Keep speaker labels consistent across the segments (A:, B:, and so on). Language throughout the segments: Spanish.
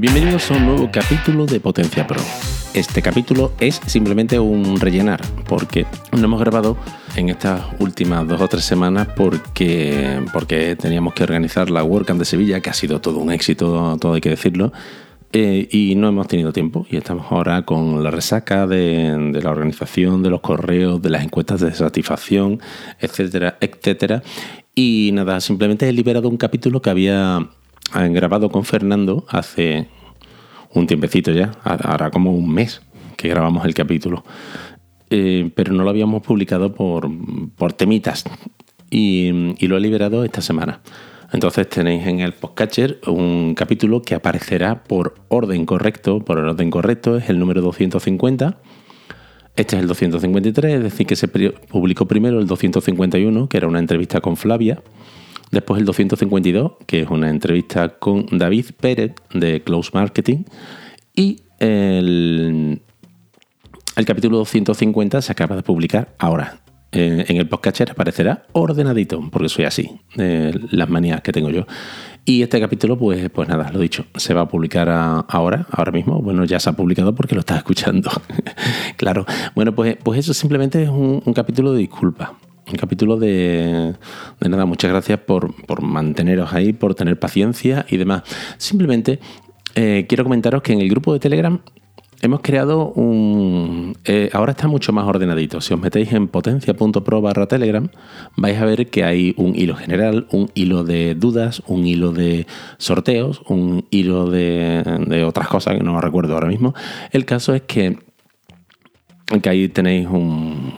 A: Bienvenidos a un nuevo capítulo de Potencia Pro. Este capítulo es simplemente un rellenar, porque no hemos grabado en estas últimas dos o tres semanas porque, porque teníamos que organizar la WordCamp de Sevilla, que ha sido todo un éxito, todo hay que decirlo. Eh, y no hemos tenido tiempo y estamos ahora con la resaca de, de, la organización, de los correos, de las encuestas de satisfacción, etcétera, etcétera. Y nada, simplemente he liberado un capítulo que había grabado con Fernando hace un tiempecito ya, ahora como un mes que grabamos el capítulo, eh, pero no lo habíamos publicado por, por temitas y, y, lo he liberado esta semana. Entonces tenéis en el podcatcher un capítulo que aparecerá por orden correcto, por el orden correcto es el número 250. Este es el 253, es decir, que se publicó primero el 251, que era una entrevista con Flavia. Después el 252, que es una entrevista con David Pérez de Close Marketing. Y el, el capítulo 250 se acaba de publicar ahora. en el podcast aparecerá ordenadito, porque soy así, las manías que tengo yo. Y este capítulo, pues, pues nada, lo dicho, se va a publicar ahora, ahora mismo. Bueno, ya se ha publicado porque lo estás escuchando. claro. Bueno, pues, pues eso simplemente es un, un capítulo de disculpas un capítulo de, de nada, muchas gracias por, por, manteneros ahí, por tener paciencia y demás. Simplemente eh, quiero comentaros que en el grupo de Telegram hemos creado un... Eh, ahora está mucho más ordenadito. Si os metéis en potencia.pro barra Telegram, vais a ver que hay un hilo general, un hilo de dudas, un hilo de sorteos, un hilo de, de otras cosas que no recuerdo ahora mismo. El caso es que, que ahí tenéis un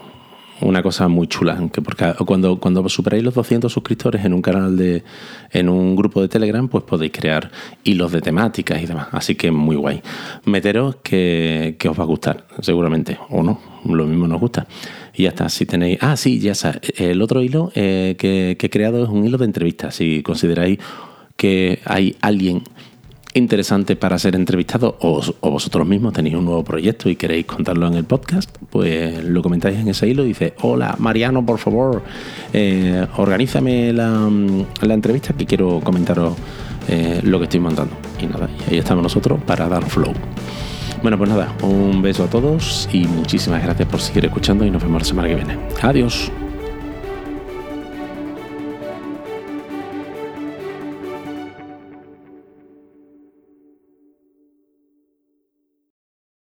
A: una cosa muy chula, que porque cuando, cuando superáis los 200 suscriptores en un canal de, en un grupo de Telegram, pues podéis crear hilos de temáticas y demás. Así que muy guay. Meteros que, que os va a gustar, seguramente, o no, lo mismo nos gusta. Y ya está, si tenéis... Ah, sí, ya está. El otro hilo eh, que, que he creado es un hilo de entrevistas. Si consideráis que hay alguien interesante para ser entrevistado o, vosotros mismos tenéis un nuevo proyecto y queréis contarlo en el podcast, pues lo comentáis en ese hilo y dice, hola Mariano, por favor, eh, organízame la, la, entrevista que quiero comentaros eh, lo que estoy montando. Y nada, ahí estamos nosotros para dar flow. Bueno, pues nada, un beso a todos y muchísimas gracias por seguir escuchando y nos vemos la semana que viene. Adiós.